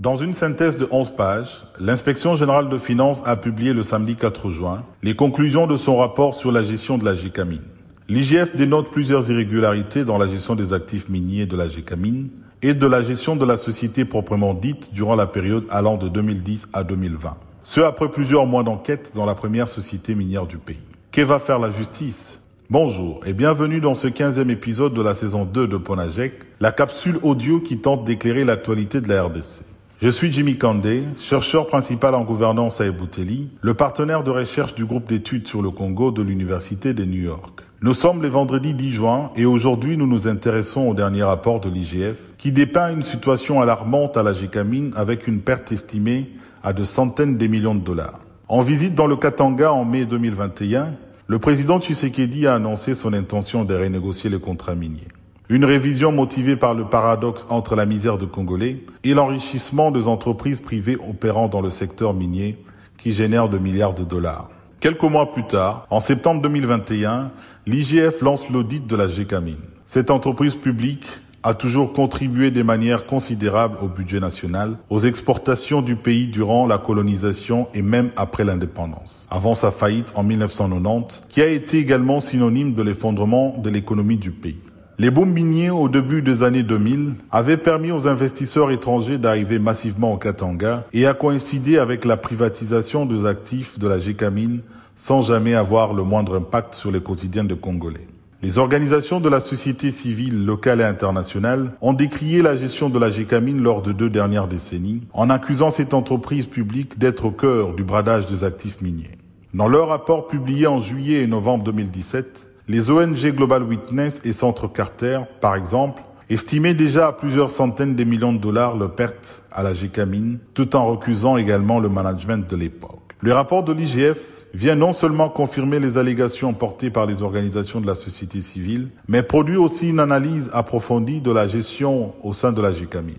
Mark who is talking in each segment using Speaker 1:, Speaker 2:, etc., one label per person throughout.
Speaker 1: Dans une synthèse de 11 pages, l'inspection générale de finances a publié le samedi 4 juin les conclusions de son rapport sur la gestion de la GECAMINE. L'IGF dénote plusieurs irrégularités dans la gestion des actifs miniers de la GECAMINE et de la gestion de la société proprement dite durant la période allant de 2010 à 2020. Ce après plusieurs mois d'enquête dans la première société minière du pays. Que va faire la justice? Bonjour et bienvenue dans ce 15e épisode de la saison 2 de Ponajek, la capsule audio qui tente d'éclairer l'actualité de la RDC. Je suis Jimmy Kandé, chercheur principal en gouvernance à Ebouteli, le partenaire de recherche du groupe d'études sur le Congo de l'Université de New York. Nous sommes les vendredis 10 juin et aujourd'hui nous nous intéressons au dernier rapport de l'IGF qui dépeint une situation alarmante à la GECAMINE avec une perte estimée à de centaines de millions de dollars. En visite dans le Katanga en mai 2021, le président Tshisekedi a annoncé son intention de renégocier les contrats miniers. Une révision motivée par le paradoxe entre la misère de Congolais et l'enrichissement des entreprises privées opérant dans le secteur minier qui génèrent de milliards de dollars. Quelques mois plus tard, en septembre 2021, l'IGF lance l'audit de la GECAMINE. Cette entreprise publique a toujours contribué de manière considérable au budget national, aux exportations du pays durant la colonisation et même après l'indépendance, avant sa faillite en 1990, qui a été également synonyme de l'effondrement de l'économie du pays. Les booms miniers au début des années 2000 avaient permis aux investisseurs étrangers d'arriver massivement au Katanga et a coïncidé avec la privatisation des actifs de la GECAMINE sans jamais avoir le moindre impact sur les quotidiens de Congolais. Les organisations de la société civile locale et internationale ont décrié la gestion de la GECAMINE lors de deux dernières décennies en accusant cette entreprise publique d'être au cœur du bradage des actifs miniers. Dans leur rapport publié en juillet et novembre 2017, les ONG Global Witness et Centre Carter, par exemple, estimaient déjà à plusieurs centaines de millions de dollars le perte à la GECAMINE, tout en recusant également le management de l'époque. Le rapport de l'IGF vient non seulement confirmer les allégations portées par les organisations de la société civile, mais produit aussi une analyse approfondie de la gestion au sein de la GECAMINE.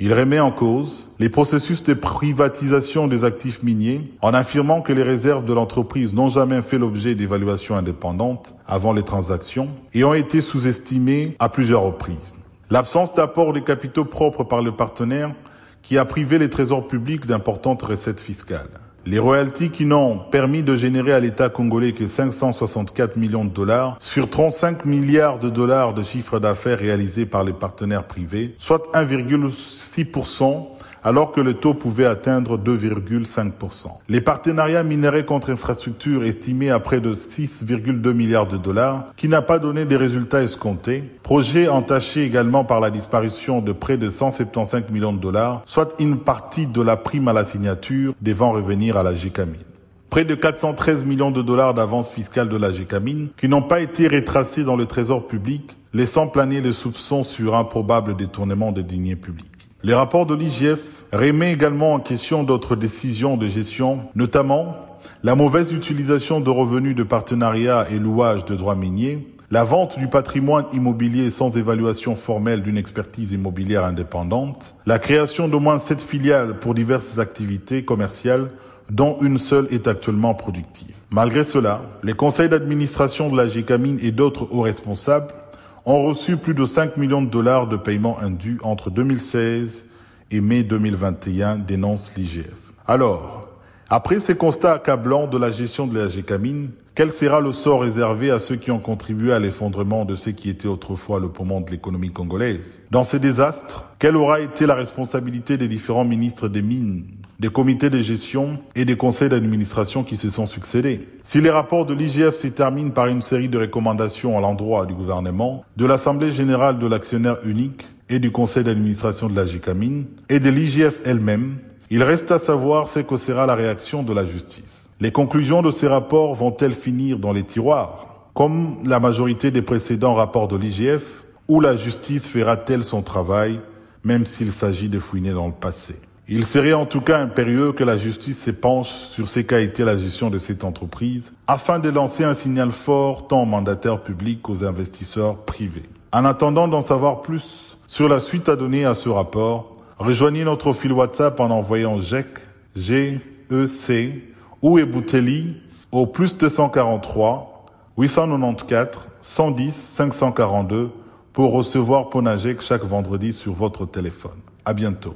Speaker 1: Il remet en cause les processus de privatisation des actifs miniers en affirmant que les réserves de l'entreprise n'ont jamais fait l'objet d'évaluations indépendantes avant les transactions et ont été sous-estimées à plusieurs reprises. L'absence d'apport des capitaux propres par le partenaire qui a privé les trésors publics d'importantes recettes fiscales. Les royalties qui n'ont permis de générer à l'État congolais que 564 millions de dollars sur 35 milliards de dollars de chiffre d'affaires réalisés par les partenaires privés, soit 1,6% alors que le taux pouvait atteindre 2,5%. Les partenariats minéraux contre infrastructures estimés à près de 6,2 milliards de dollars, qui n'a pas donné des résultats escomptés. Projet entaché également par la disparition de près de 175 millions de dollars, soit une partie de la prime à la signature devant revenir à la GECAMINE près de 413 millions de dollars d'avance fiscale de la GECAMINE qui n'ont pas été retracés dans le trésor public, laissant planer les soupçons sur un probable détournement des deniers publics. Les rapports de l'IGF remet également en question d'autres décisions de gestion, notamment la mauvaise utilisation de revenus de partenariat et louage de droits miniers, la vente du patrimoine immobilier sans évaluation formelle d'une expertise immobilière indépendante, la création d'au moins sept filiales pour diverses activités commerciales dont une seule est actuellement productive. Malgré cela, les conseils d'administration de la GECAMINE et d'autres hauts responsables ont reçu plus de 5 millions de dollars de paiements indus entre 2016 et mai 2021, dénonce l'IGF. Alors, après ces constats accablants de la gestion de la quel sera le sort réservé à ceux qui ont contribué à l'effondrement de ce qui était autrefois le poumon de l'économie congolaise? Dans ces désastres, quelle aura été la responsabilité des différents ministres des Mines? Des comités de gestion et des conseils d'administration qui se sont succédés. Si les rapports de l'IGF se terminent par une série de recommandations à l'endroit du gouvernement, de l'Assemblée générale de l'actionnaire unique et du conseil d'administration de la GICAMINE et de l'IGF elle-même, il reste à savoir ce que sera la réaction de la justice. Les conclusions de ces rapports vont-elles finir dans les tiroirs Comme la majorité des précédents rapports de l'IGF, ou la justice fera-t-elle son travail, même s'il s'agit de fouiner dans le passé? Il serait en tout cas impérieux que la justice s'épanche sur ce qu'a été la gestion de cette entreprise afin de lancer un signal fort tant aux mandataires publics qu'aux investisseurs privés. En attendant d'en savoir plus sur la suite à donner à ce rapport, rejoignez notre fil WhatsApp en envoyant GEC, G-E-C ou Ebouteli au plus 243 894 110 542 pour recevoir Ponagec chaque vendredi sur votre téléphone. À bientôt.